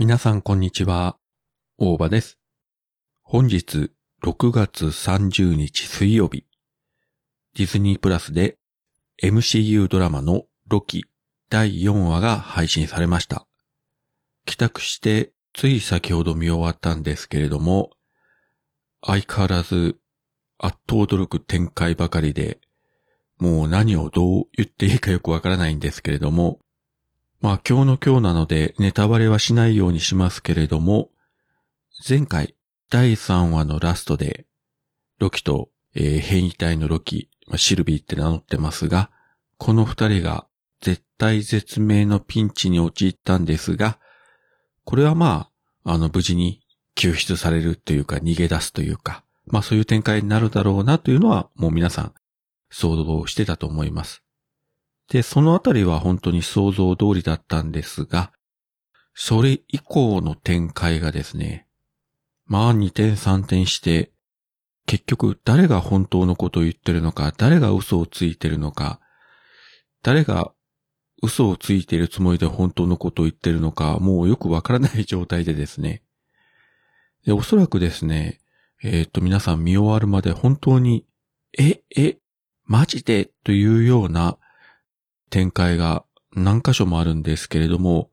皆さんこんにちは。大場です。本日6月30日水曜日、ディズニープラスで MCU ドラマのロキ第4話が配信されました。帰宅してつい先ほど見終わったんですけれども、相変わらずあっと驚く展開ばかりで、もう何をどう言っていいかよくわからないんですけれども、まあ今日の今日なのでネタバレはしないようにしますけれども、前回第3話のラストで、ロキと、えー変異体のロキ、まあシルビーって名乗ってますが、この二人が絶対絶命のピンチに陥ったんですが、これはまあ、あの無事に救出されるというか逃げ出すというか、まあそういう展開になるだろうなというのはもう皆さん想像してたと思います。で、そのあたりは本当に想像通りだったんですが、それ以降の展開がですね、まあ二点三点して、結局誰が本当のことを言ってるのか、誰が嘘をついてるのか、誰が嘘をついてるつもりで本当のことを言ってるのか、もうよくわからない状態でですね。で、おそらくですね、えっ、と、皆さん見終わるまで本当に、え、え、マジで？というような展開が何箇所もあるんですけれども、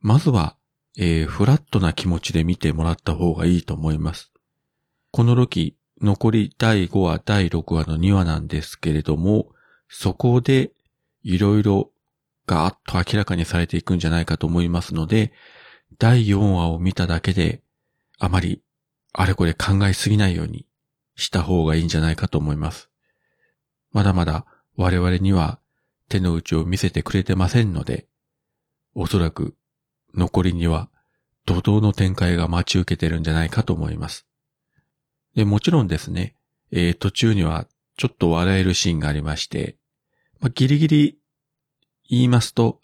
まずは、えーフラットな気持ちで見てもらった方がいいと思います。このロキ、残り第5話、第6話の2話なんですけれども、そこでいろいろガーッと明らかにされていくんじゃないかと思いますので、第4話を見ただけで、あまりあれこれ考えすぎないようにした方がいいんじゃないかと思います。まだまだ我々には手の内を見せてくれてませんので、おそらく残りには怒涛の展開が待ち受けてるんじゃないかと思います。で、もちろんですね、えー途中にはちょっと笑えるシーンがありまして、まあ、ギリギリ言いますと、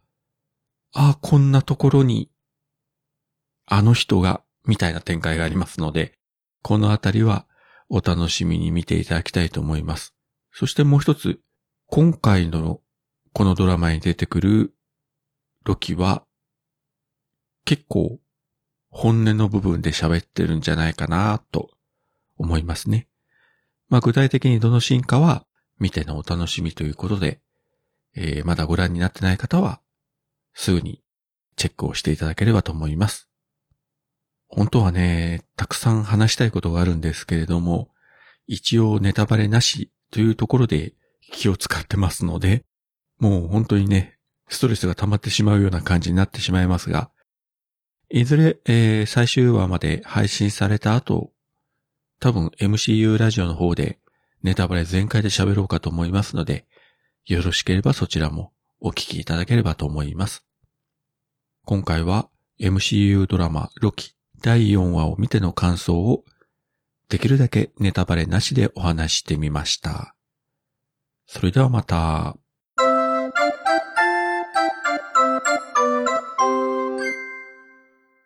ああ、こんなところに、あの人が、みたいな展開がありますので、このあたりはお楽しみに見ていただきたいと思います。そしてもう一つ、今回のこのドラマに出てくるロキは、結構本音の部分で喋ってるんじゃないかなと思いますね。まあ具体的にどのシーンかは見てのお楽しみということで、えーまだご覧になってない方はすぐにチェックをしていただければと思います。本当はね、たくさん話したいことがあるんですけれども、一応ネタバレなしというところで気を使ってますので、もう本当にね、ストレスが溜まってしまうような感じになってしまいますが、いずれ、えー最終話まで配信された後、多分 MCU ラジオの方でネタバレ全開で喋ろうかと思いますので、よろしければそちらもお聞きいただければと思います。今回は MCU ドラマロキ第4話を見ての感想をできるだけネタバレなしでお話ししてみました。それではまた。